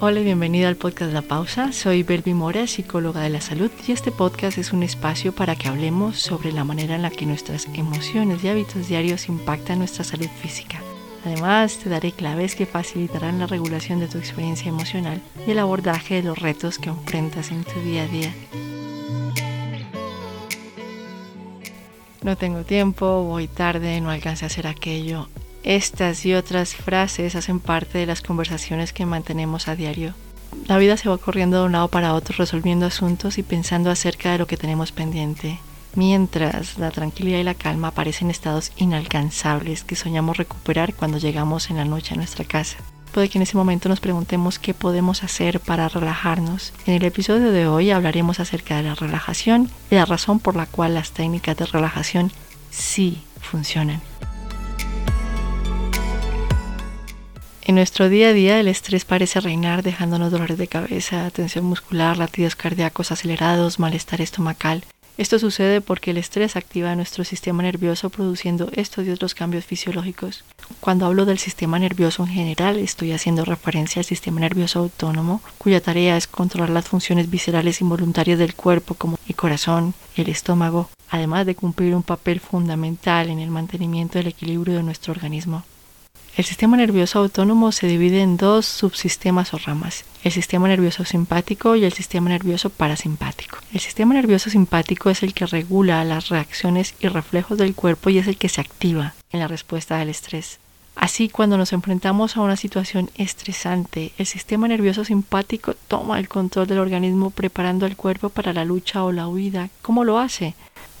Hola y bienvenida al podcast La Pausa. Soy Belvi Mora, psicóloga de la salud, y este podcast es un espacio para que hablemos sobre la manera en la que nuestras emociones y hábitos diarios impactan nuestra salud física. Además, te daré claves que facilitarán la regulación de tu experiencia emocional y el abordaje de los retos que enfrentas en tu día a día. No tengo tiempo, voy tarde, no alcancé a hacer aquello. Estas y otras frases hacen parte de las conversaciones que mantenemos a diario. La vida se va corriendo de un lado para otro resolviendo asuntos y pensando acerca de lo que tenemos pendiente, mientras la tranquilidad y la calma aparecen estados inalcanzables que soñamos recuperar cuando llegamos en la noche a nuestra casa. Puede que en ese momento nos preguntemos qué podemos hacer para relajarnos. En el episodio de hoy hablaremos acerca de la relajación y la razón por la cual las técnicas de relajación sí funcionan. En nuestro día a día el estrés parece reinar dejándonos dolores de cabeza, tensión muscular, latidos cardíacos acelerados, malestar estomacal. Esto sucede porque el estrés activa nuestro sistema nervioso produciendo estos y otros cambios fisiológicos. Cuando hablo del sistema nervioso en general, estoy haciendo referencia al sistema nervioso autónomo, cuya tarea es controlar las funciones viscerales involuntarias del cuerpo como el corazón y el estómago, además de cumplir un papel fundamental en el mantenimiento del equilibrio de nuestro organismo. El sistema nervioso autónomo se divide en dos subsistemas o ramas, el sistema nervioso simpático y el sistema nervioso parasimpático. El sistema nervioso simpático es el que regula las reacciones y reflejos del cuerpo y es el que se activa en la respuesta al estrés. Así, cuando nos enfrentamos a una situación estresante, el sistema nervioso simpático toma el control del organismo preparando al cuerpo para la lucha o la huida. ¿Cómo lo hace?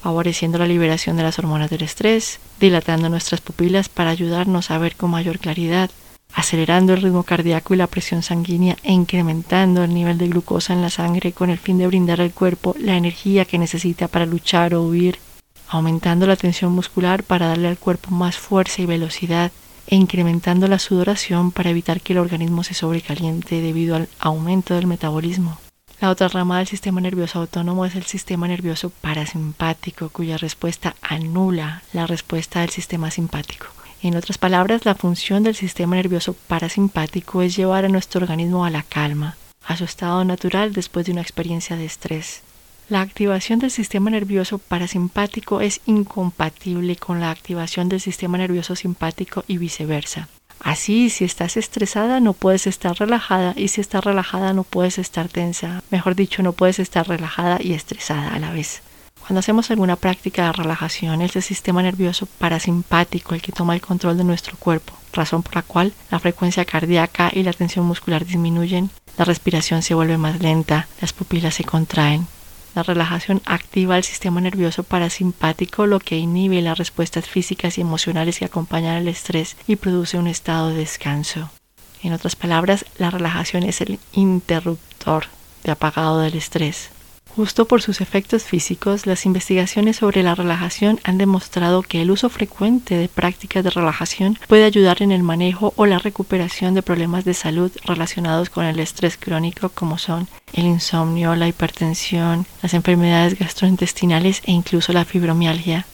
favoreciendo la liberación de las hormonas del estrés, dilatando nuestras pupilas para ayudarnos a ver con mayor claridad, acelerando el ritmo cardíaco y la presión sanguínea e incrementando el nivel de glucosa en la sangre con el fin de brindar al cuerpo la energía que necesita para luchar o huir, aumentando la tensión muscular para darle al cuerpo más fuerza y velocidad e incrementando la sudoración para evitar que el organismo se sobrecaliente debido al aumento del metabolismo. La otra rama del sistema nervioso autónomo es el sistema nervioso parasimpático, cuya respuesta anula la respuesta del sistema simpático. En otras palabras, la función del sistema nervioso parasimpático es llevar a nuestro organismo a la calma, a su estado natural después de una experiencia de estrés. La activación del sistema nervioso parasimpático es incompatible con la activación del sistema nervioso simpático y viceversa. Así, si estás estresada, no puedes estar relajada y si estás relajada, no puedes estar tensa. Mejor dicho, no puedes estar relajada y estresada a la vez. Cuando hacemos alguna práctica de relajación, es el sistema nervioso parasimpático el que toma el control de nuestro cuerpo, razón por la cual la frecuencia cardíaca y la tensión muscular disminuyen, la respiración se vuelve más lenta, las pupilas se contraen, la relajación activa el sistema nervioso parasimpático, lo que inhibe las respuestas físicas y emocionales que acompañan al estrés y produce un estado de descanso. En otras palabras, la relajación es el interruptor de apagado del estrés. Justo por sus efectos físicos, las investigaciones sobre la relajación han demostrado que el uso frecuente de prácticas de relajación puede ayudar en el manejo o la recuperación de problemas de salud relacionados con el estrés crónico como son el insomnio, la hipertensión, las enfermedades gastrointestinales e incluso la fibromialgia.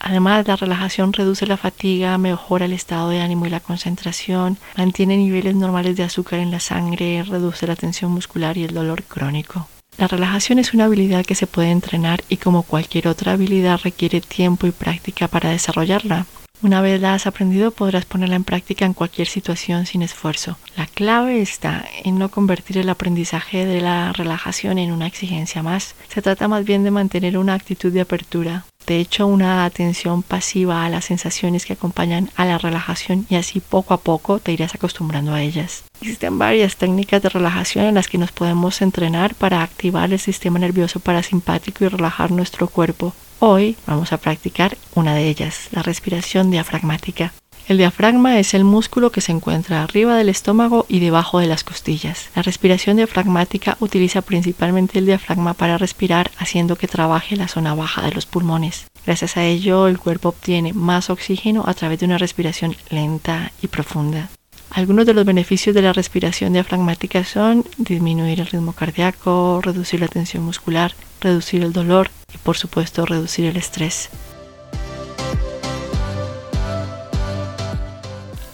Además, la relajación reduce la fatiga, mejora el estado de ánimo y la concentración, mantiene niveles normales de azúcar en la sangre, reduce la tensión muscular y el dolor crónico. La relajación es una habilidad que se puede entrenar y como cualquier otra habilidad requiere tiempo y práctica para desarrollarla. Una vez la has aprendido podrás ponerla en práctica en cualquier situación sin esfuerzo. La clave está en no convertir el aprendizaje de la relajación en una exigencia más. Se trata más bien de mantener una actitud de apertura, de hecho una atención pasiva a las sensaciones que acompañan a la relajación y así poco a poco te irás acostumbrando a ellas. Existen varias técnicas de relajación en las que nos podemos entrenar para activar el sistema nervioso parasimpático y relajar nuestro cuerpo. Hoy vamos a practicar una de ellas, la respiración diafragmática. El diafragma es el músculo que se encuentra arriba del estómago y debajo de las costillas. La respiración diafragmática utiliza principalmente el diafragma para respirar haciendo que trabaje la zona baja de los pulmones. Gracias a ello el cuerpo obtiene más oxígeno a través de una respiración lenta y profunda. Algunos de los beneficios de la respiración diafragmática son disminuir el ritmo cardíaco, reducir la tensión muscular, reducir el dolor y por supuesto reducir el estrés.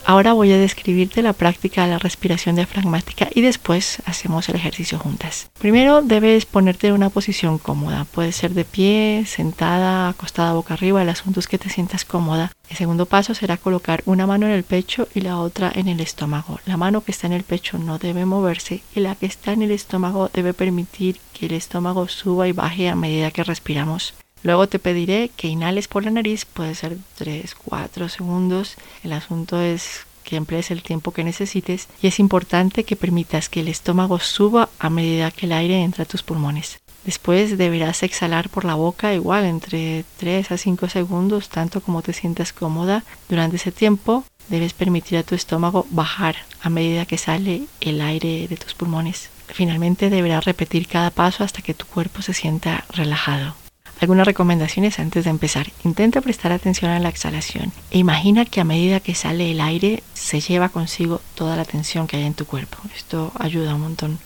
Ahora voy a describirte la práctica de la respiración diafragmática y después hacemos el ejercicio juntas. Primero debes ponerte en una posición cómoda. Puede ser de pie, sentada, acostada boca arriba. El asunto es que te sientas cómoda. El segundo paso será colocar una mano en el pecho y la otra en el estómago. La mano que está en el pecho no debe moverse y la que está en el estómago debe permitir que el estómago suba y baje a medida que respiramos. Luego te pediré que inhales por la nariz, puede ser 3, 4 segundos. El asunto es que emplees el tiempo que necesites y es importante que permitas que el estómago suba a medida que el aire entra a tus pulmones. Después deberás exhalar por la boca igual entre 3 a 5 segundos, tanto como te sientas cómoda. Durante ese tiempo debes permitir a tu estómago bajar a medida que sale el aire de tus pulmones. Finalmente deberás repetir cada paso hasta que tu cuerpo se sienta relajado. Algunas recomendaciones antes de empezar. Intenta prestar atención a la exhalación e imagina que a medida que sale el aire se lleva consigo toda la tensión que hay en tu cuerpo. Esto ayuda un montón.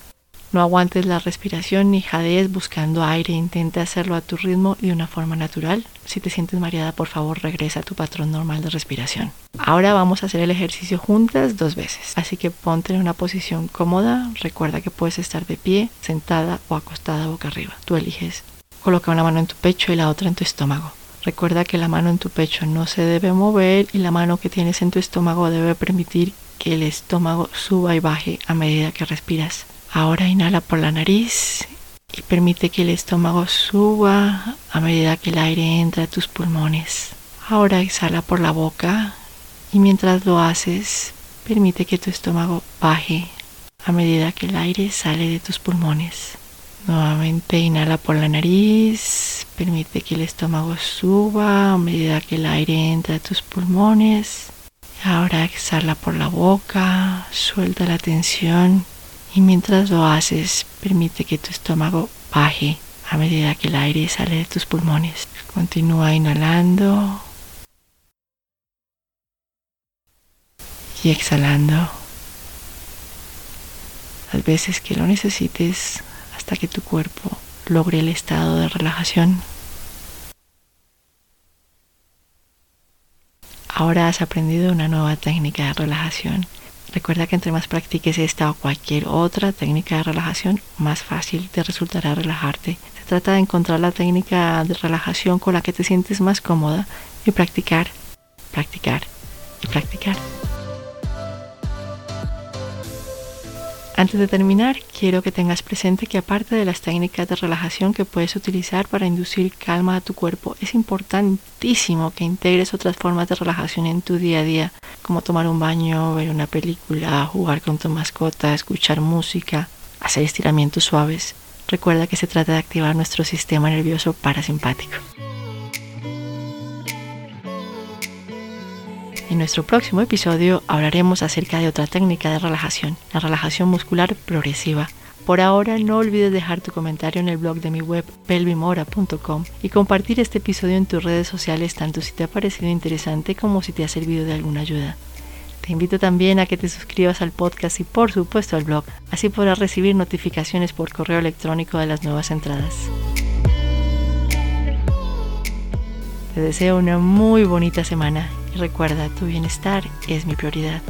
No aguantes la respiración ni jadees buscando aire. Intenta hacerlo a tu ritmo y de una forma natural. Si te sientes mareada, por favor, regresa a tu patrón normal de respiración. Ahora vamos a hacer el ejercicio juntas dos veces. Así que ponte en una posición cómoda. Recuerda que puedes estar de pie, sentada o acostada boca arriba. Tú eliges Coloca una mano en tu pecho y la otra en tu estómago. Recuerda que la mano en tu pecho no se debe mover y la mano que tienes en tu estómago debe permitir que el estómago suba y baje a medida que respiras. Ahora inhala por la nariz y permite que el estómago suba a medida que el aire entra a tus pulmones. Ahora exhala por la boca y mientras lo haces, permite que tu estómago baje a medida que el aire sale de tus pulmones. Nuevamente inhala por la nariz, permite que el estómago suba a medida que el aire entra a tus pulmones. Ahora exhala por la boca, suelta la tensión y mientras lo haces permite que tu estómago baje a medida que el aire sale de tus pulmones. Continúa inhalando y exhalando. Las veces que lo necesites, hasta que tu cuerpo logre el estado de relajación. Ahora has aprendido una nueva técnica de relajación. Recuerda que entre más practiques esta o cualquier otra técnica de relajación, más fácil te resultará relajarte. Se trata de encontrar la técnica de relajación con la que te sientes más cómoda y practicar, practicar y practicar. Antes de terminar, quiero que tengas presente que aparte de las técnicas de relajación que puedes utilizar para inducir calma a tu cuerpo, es importantísimo que integres otras formas de relajación en tu día a día, como tomar un baño, ver una película, jugar con tu mascota, escuchar música, hacer estiramientos suaves. Recuerda que se trata de activar nuestro sistema nervioso parasimpático. En nuestro próximo episodio hablaremos acerca de otra técnica de relajación, la relajación muscular progresiva. Por ahora no olvides dejar tu comentario en el blog de mi web pelvimora.com y compartir este episodio en tus redes sociales tanto si te ha parecido interesante como si te ha servido de alguna ayuda. Te invito también a que te suscribas al podcast y por supuesto al blog, así podrás recibir notificaciones por correo electrónico de las nuevas entradas. Te deseo una muy bonita semana recuerda, tu bienestar es mi prioridad.